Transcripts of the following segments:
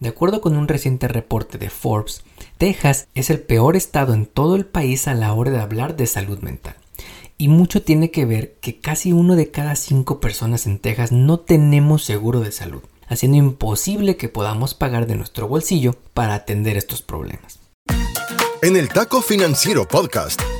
De acuerdo con un reciente reporte de Forbes, Texas es el peor estado en todo el país a la hora de hablar de salud mental. Y mucho tiene que ver que casi uno de cada cinco personas en Texas no tenemos seguro de salud, haciendo imposible que podamos pagar de nuestro bolsillo para atender estos problemas. En el Taco Financiero Podcast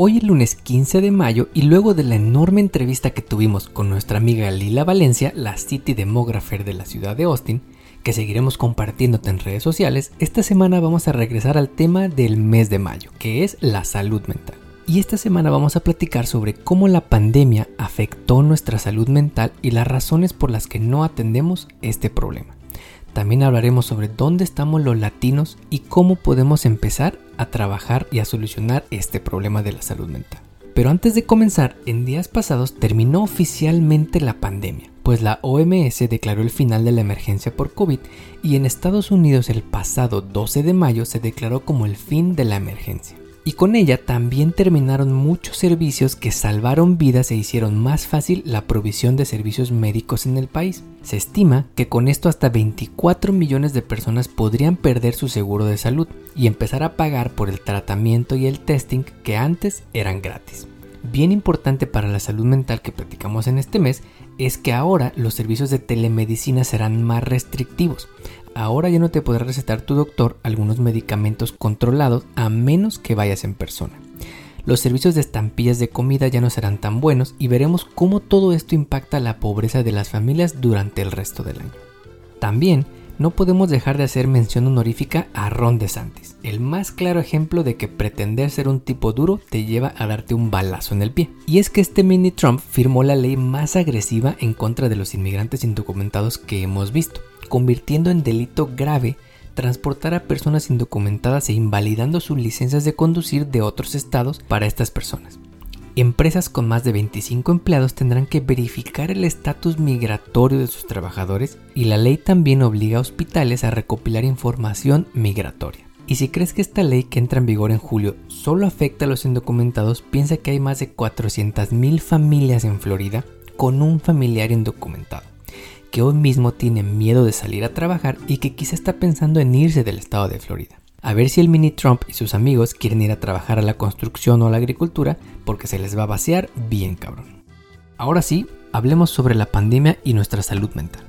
Hoy es lunes 15 de mayo y luego de la enorme entrevista que tuvimos con nuestra amiga Lila Valencia, la City Demographer de la ciudad de Austin, que seguiremos compartiéndote en redes sociales, esta semana vamos a regresar al tema del mes de mayo, que es la salud mental. Y esta semana vamos a platicar sobre cómo la pandemia afectó nuestra salud mental y las razones por las que no atendemos este problema. También hablaremos sobre dónde estamos los latinos y cómo podemos empezar a trabajar y a solucionar este problema de la salud mental. Pero antes de comenzar, en días pasados terminó oficialmente la pandemia, pues la OMS declaró el final de la emergencia por COVID y en Estados Unidos el pasado 12 de mayo se declaró como el fin de la emergencia y con ella también terminaron muchos servicios que salvaron vidas e hicieron más fácil la provisión de servicios médicos en el país. Se estima que con esto hasta 24 millones de personas podrían perder su seguro de salud y empezar a pagar por el tratamiento y el testing que antes eran gratis. Bien importante para la salud mental que platicamos en este mes es que ahora los servicios de telemedicina serán más restrictivos ahora ya no te podrá recetar tu doctor algunos medicamentos controlados a menos que vayas en persona. Los servicios de estampillas de comida ya no serán tan buenos y veremos cómo todo esto impacta la pobreza de las familias durante el resto del año. También no podemos dejar de hacer mención honorífica a Ron DeSantis, el más claro ejemplo de que pretender ser un tipo duro te lleva a darte un balazo en el pie. Y es que este mini Trump firmó la ley más agresiva en contra de los inmigrantes indocumentados que hemos visto convirtiendo en delito grave transportar a personas indocumentadas e invalidando sus licencias de conducir de otros estados para estas personas. Empresas con más de 25 empleados tendrán que verificar el estatus migratorio de sus trabajadores y la ley también obliga a hospitales a recopilar información migratoria. Y si crees que esta ley que entra en vigor en julio solo afecta a los indocumentados, piensa que hay más de 400.000 familias en Florida con un familiar indocumentado que hoy mismo tiene miedo de salir a trabajar y que quizá está pensando en irse del estado de Florida. A ver si el mini Trump y sus amigos quieren ir a trabajar a la construcción o a la agricultura porque se les va a vaciar bien cabrón. Ahora sí, hablemos sobre la pandemia y nuestra salud mental.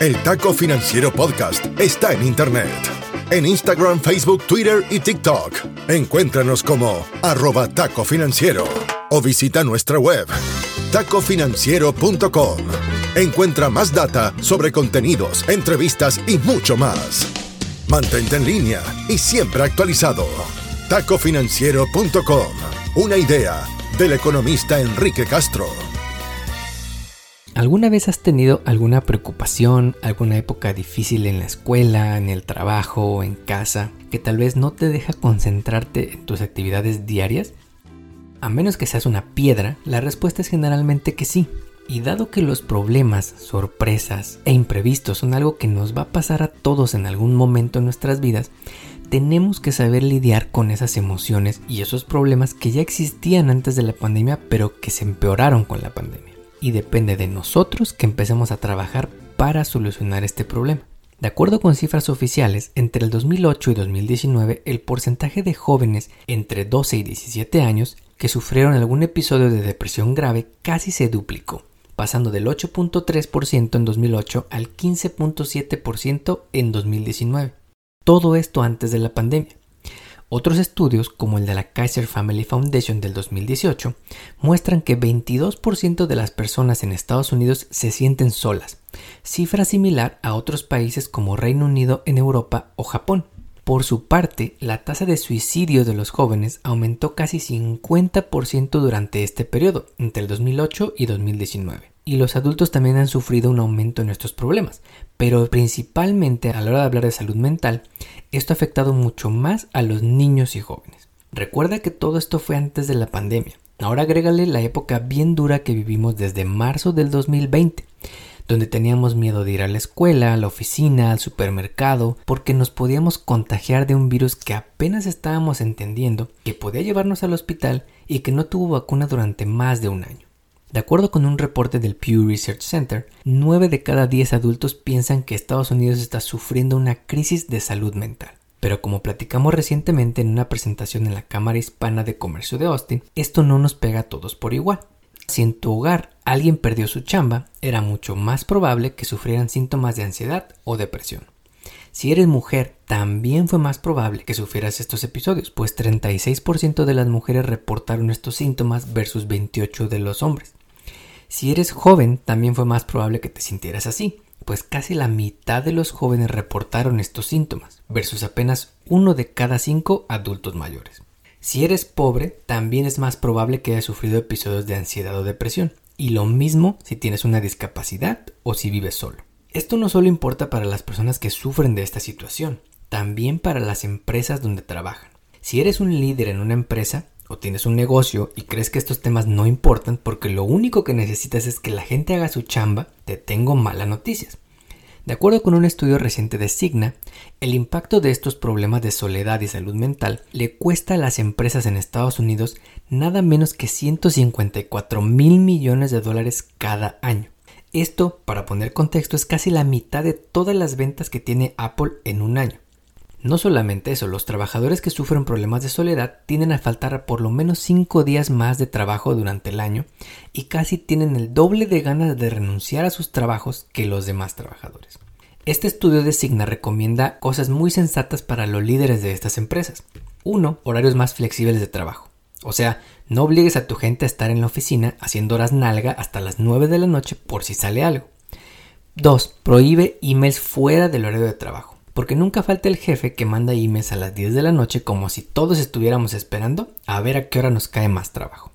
El Taco Financiero Podcast está en Internet. En Instagram, Facebook, Twitter y TikTok. Encuéntranos como arroba taco financiero o visita nuestra web tacofinanciero.com. Encuentra más data sobre contenidos, entrevistas y mucho más. Mantente en línea y siempre actualizado. Tacofinanciero.com. Una idea del economista Enrique Castro. ¿Alguna vez has tenido alguna preocupación, alguna época difícil en la escuela, en el trabajo, en casa, que tal vez no te deja concentrarte en tus actividades diarias? A menos que seas una piedra, la respuesta es generalmente que sí. Y dado que los problemas, sorpresas e imprevistos son algo que nos va a pasar a todos en algún momento en nuestras vidas, tenemos que saber lidiar con esas emociones y esos problemas que ya existían antes de la pandemia pero que se empeoraron con la pandemia. Y depende de nosotros que empecemos a trabajar para solucionar este problema. De acuerdo con cifras oficiales, entre el 2008 y 2019 el porcentaje de jóvenes entre 12 y 17 años que sufrieron algún episodio de depresión grave casi se duplicó pasando del 8.3% en 2008 al 15.7% en 2019. Todo esto antes de la pandemia. Otros estudios, como el de la Kaiser Family Foundation del 2018, muestran que 22% de las personas en Estados Unidos se sienten solas, cifra similar a otros países como Reino Unido en Europa o Japón. Por su parte, la tasa de suicidio de los jóvenes aumentó casi 50% durante este periodo, entre el 2008 y 2019. y los adultos también han sufrido un aumento en estos problemas, pero principalmente a la hora de hablar de salud mental, esto ha afectado mucho más a los niños y jóvenes. Recuerda que todo esto fue antes de la pandemia. Ahora agrégale la época bien dura que vivimos desde marzo del 2020, donde teníamos miedo de ir a la escuela, a la oficina, al supermercado, porque nos podíamos contagiar de un virus que apenas estábamos entendiendo, que podía llevarnos al hospital y que no tuvo vacuna durante más de un año. De acuerdo con un reporte del Pew Research Center, 9 de cada 10 adultos piensan que Estados Unidos está sufriendo una crisis de salud mental. Pero como platicamos recientemente en una presentación en la Cámara Hispana de Comercio de Austin, esto no nos pega a todos por igual. Si en tu hogar alguien perdió su chamba, era mucho más probable que sufrieran síntomas de ansiedad o depresión. Si eres mujer, también fue más probable que sufrieras estos episodios, pues 36% de las mujeres reportaron estos síntomas versus 28% de los hombres. Si eres joven, también fue más probable que te sintieras así, pues casi la mitad de los jóvenes reportaron estos síntomas, versus apenas uno de cada cinco adultos mayores. Si eres pobre, también es más probable que hayas sufrido episodios de ansiedad o depresión, y lo mismo si tienes una discapacidad o si vives solo. Esto no solo importa para las personas que sufren de esta situación, también para las empresas donde trabajan. Si eres un líder en una empresa, o tienes un negocio y crees que estos temas no importan porque lo único que necesitas es que la gente haga su chamba, te tengo malas noticias. De acuerdo con un estudio reciente de Signa, el impacto de estos problemas de soledad y salud mental le cuesta a las empresas en Estados Unidos nada menos que 154 mil millones de dólares cada año. Esto, para poner contexto, es casi la mitad de todas las ventas que tiene Apple en un año. No solamente eso, los trabajadores que sufren problemas de soledad tienden a faltar por lo menos 5 días más de trabajo durante el año y casi tienen el doble de ganas de renunciar a sus trabajos que los demás trabajadores. Este estudio de Signa recomienda cosas muy sensatas para los líderes de estas empresas. 1. Horarios más flexibles de trabajo. O sea, no obligues a tu gente a estar en la oficina haciendo horas nalga hasta las 9 de la noche por si sale algo. 2. Prohíbe emails fuera del horario de trabajo porque nunca falta el jefe que manda emails a las 10 de la noche como si todos estuviéramos esperando a ver a qué hora nos cae más trabajo.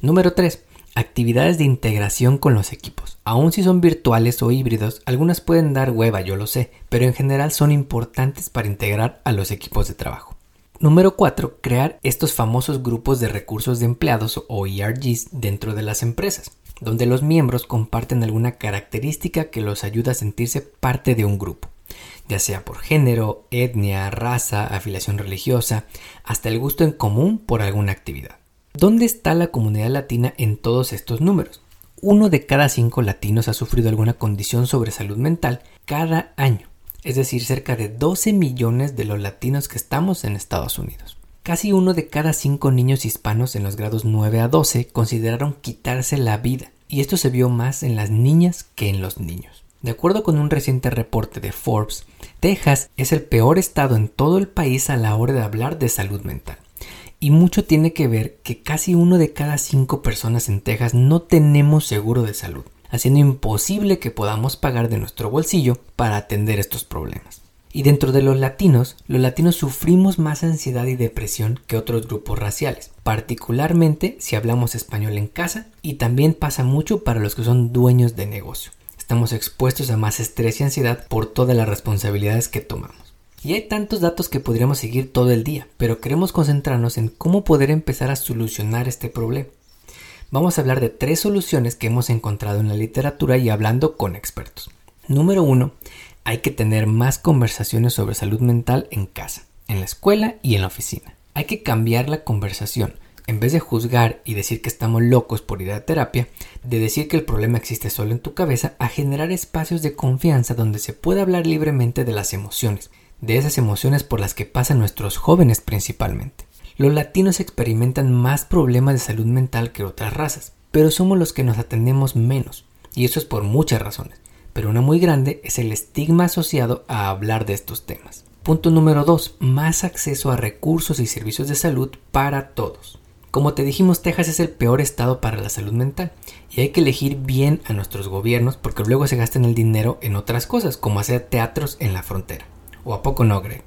Número 3. Actividades de integración con los equipos. Aun si son virtuales o híbridos, algunas pueden dar hueva, yo lo sé, pero en general son importantes para integrar a los equipos de trabajo. Número 4. Crear estos famosos grupos de recursos de empleados o ERGs dentro de las empresas, donde los miembros comparten alguna característica que los ayuda a sentirse parte de un grupo ya sea por género, etnia, raza, afiliación religiosa, hasta el gusto en común por alguna actividad. ¿Dónde está la comunidad latina en todos estos números? Uno de cada cinco latinos ha sufrido alguna condición sobre salud mental cada año, es decir, cerca de 12 millones de los latinos que estamos en Estados Unidos. Casi uno de cada cinco niños hispanos en los grados 9 a 12 consideraron quitarse la vida, y esto se vio más en las niñas que en los niños. De acuerdo con un reciente reporte de Forbes, Texas es el peor estado en todo el país a la hora de hablar de salud mental. Y mucho tiene que ver que casi uno de cada cinco personas en Texas no tenemos seguro de salud, haciendo imposible que podamos pagar de nuestro bolsillo para atender estos problemas. Y dentro de los latinos, los latinos sufrimos más ansiedad y depresión que otros grupos raciales, particularmente si hablamos español en casa y también pasa mucho para los que son dueños de negocio estamos expuestos a más estrés y ansiedad por todas las responsabilidades que tomamos. Y hay tantos datos que podríamos seguir todo el día, pero queremos concentrarnos en cómo poder empezar a solucionar este problema. Vamos a hablar de tres soluciones que hemos encontrado en la literatura y hablando con expertos. Número uno, hay que tener más conversaciones sobre salud mental en casa, en la escuela y en la oficina. Hay que cambiar la conversación en vez de juzgar y decir que estamos locos por ir a terapia, de decir que el problema existe solo en tu cabeza, a generar espacios de confianza donde se pueda hablar libremente de las emociones, de esas emociones por las que pasan nuestros jóvenes principalmente. Los latinos experimentan más problemas de salud mental que otras razas, pero somos los que nos atendemos menos, y eso es por muchas razones, pero una muy grande es el estigma asociado a hablar de estos temas. Punto número 2. Más acceso a recursos y servicios de salud para todos. Como te dijimos, Texas es el peor estado para la salud mental y hay que elegir bien a nuestros gobiernos porque luego se gastan el dinero en otras cosas, como hacer teatros en la frontera. ¿O a poco no, Greg?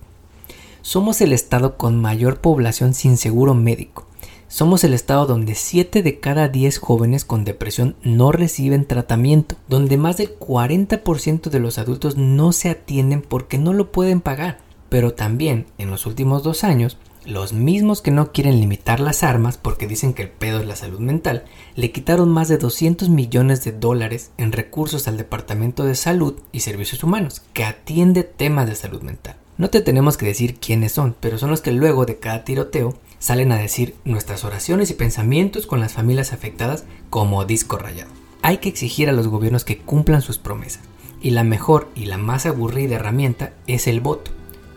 Somos el estado con mayor población sin seguro médico. somos el estado donde 7 de cada 10 jóvenes con depresión no reciben tratamiento, donde más del 40% de los adultos no se atienden porque no lo pueden pagar. Pero también, en los últimos dos años, los mismos que no quieren limitar las armas porque dicen que el pedo es la salud mental, le quitaron más de 200 millones de dólares en recursos al Departamento de Salud y Servicios Humanos, que atiende temas de salud mental. No te tenemos que decir quiénes son, pero son los que luego de cada tiroteo salen a decir nuestras oraciones y pensamientos con las familias afectadas como disco rayado. Hay que exigir a los gobiernos que cumplan sus promesas, y la mejor y la más aburrida herramienta es el voto.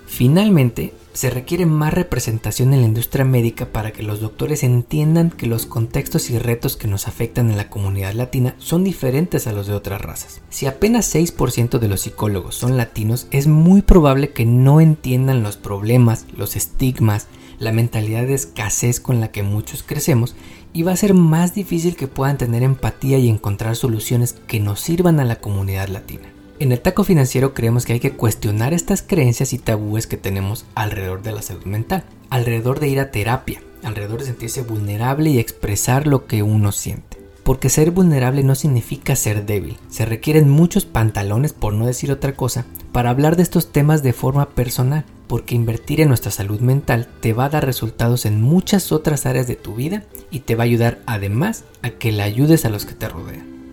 Finalmente, se requiere más representación en la industria médica para que los doctores entiendan que los contextos y retos que nos afectan en la comunidad latina son diferentes a los de otras razas. Si apenas 6% de los psicólogos son latinos, es muy probable que no entiendan los problemas, los estigmas, la mentalidad de escasez con la que muchos crecemos y va a ser más difícil que puedan tener empatía y encontrar soluciones que nos sirvan a la comunidad latina. En el taco financiero creemos que hay que cuestionar estas creencias y tabúes que tenemos alrededor de la salud mental, alrededor de ir a terapia, alrededor de sentirse vulnerable y expresar lo que uno siente. Porque ser vulnerable no significa ser débil, se requieren muchos pantalones, por no decir otra cosa, para hablar de estos temas de forma personal porque invertir en nuestra salud mental te va a dar resultados en muchas otras áreas de tu vida y te va a ayudar además a que le ayudes a los que te rodean.